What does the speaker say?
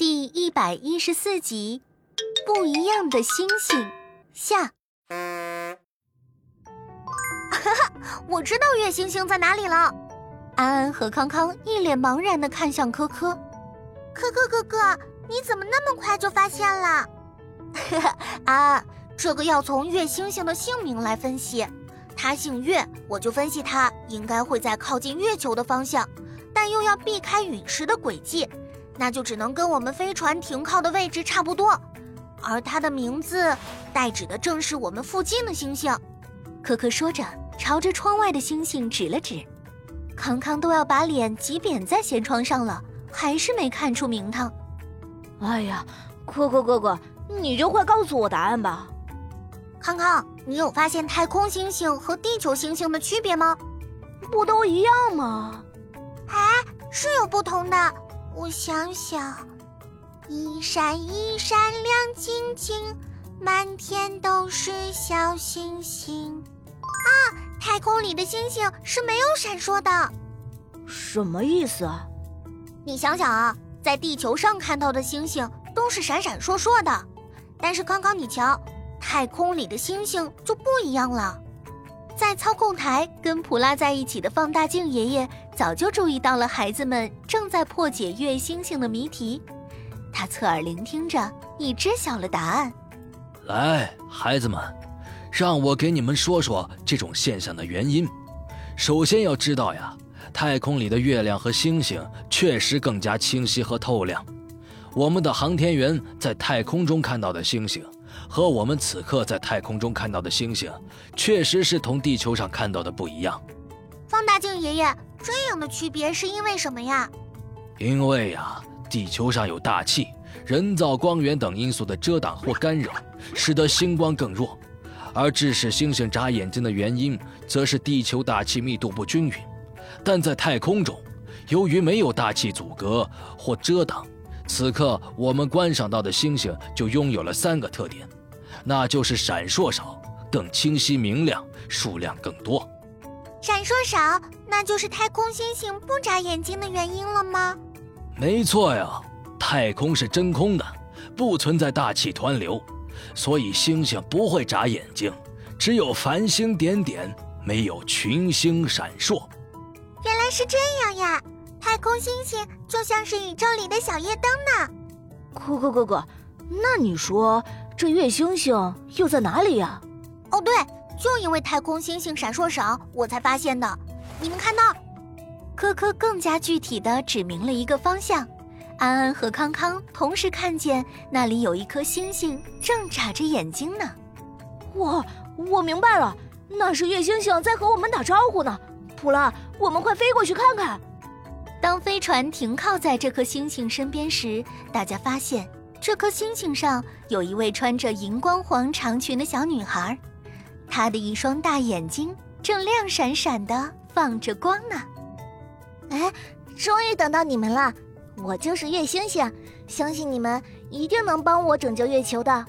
第一百一十四集，不一样的星星下。哈哈，我知道月星星在哪里了。安安和康康一脸茫然的看向科科。科科哥哥，你怎么那么快就发现了？哈哈，啊，这个要从月星星的姓名来分析。它姓月，我就分析它应该会在靠近月球的方向，但又要避开陨石的轨迹，那就只能跟我们飞船停靠的位置差不多。而它的名字代指的正是我们附近的星星。可可说着，朝着窗外的星星指了指。康康都要把脸挤扁在舷窗上了，还是没看出名堂。哎呀，可可哥哥，你就快告诉我答案吧。康康，你有发现太空星星和地球星星的区别吗？不都一样吗？哎，是有不同的。我想想，一闪一闪亮晶晶，满天都是小星星。啊，太空里的星星是没有闪烁的。什么意思？你想想啊，在地球上看到的星星都是闪闪烁烁的，但是刚刚，你瞧。太空里的星星就不一样了。在操控台跟普拉在一起的放大镜爷爷早就注意到了孩子们正在破解月星星的谜题，他侧耳聆听着，已知晓了答案。来，孩子们，让我给你们说说这种现象的原因。首先要知道呀，太空里的月亮和星星确实更加清晰和透亮。我们的航天员在太空中看到的星星。和我们此刻在太空中看到的星星，确实是同地球上看到的不一样。放大镜爷爷，这样的区别是因为什么呀？因为呀，地球上有大气、人造光源等因素的遮挡或干扰，使得星光更弱；而致使星星眨眼睛的原因，则是地球大气密度不均匀。但在太空中，由于没有大气阻隔或遮挡。此刻我们观赏到的星星就拥有了三个特点，那就是闪烁少、更清晰明亮、数量更多。闪烁少，那就是太空星星不眨眼睛的原因了吗？没错呀，太空是真空的，不存在大气湍流，所以星星不会眨眼睛，只有繁星点点，没有群星闪烁。原来是这样呀。太空星星就像是宇宙里的小夜灯呢。可可哥哥，那你说这月星星又在哪里呀？哦，对，就因为太空星星闪烁少，我才发现的。你们看到？科科更加具体的指明了一个方向。安安和康康同时看见那里有一颗星星正眨着眼睛呢。哇，我明白了，那是月星星在和我们打招呼呢。普拉，我们快飞过去看看。当飞船停靠在这颗星星身边时，大家发现这颗星星上有一位穿着荧光黄长裙的小女孩，她的一双大眼睛正亮闪闪的放着光呢。哎，终于等到你们了！我就是月星星，相信你们一定能帮我拯救月球的。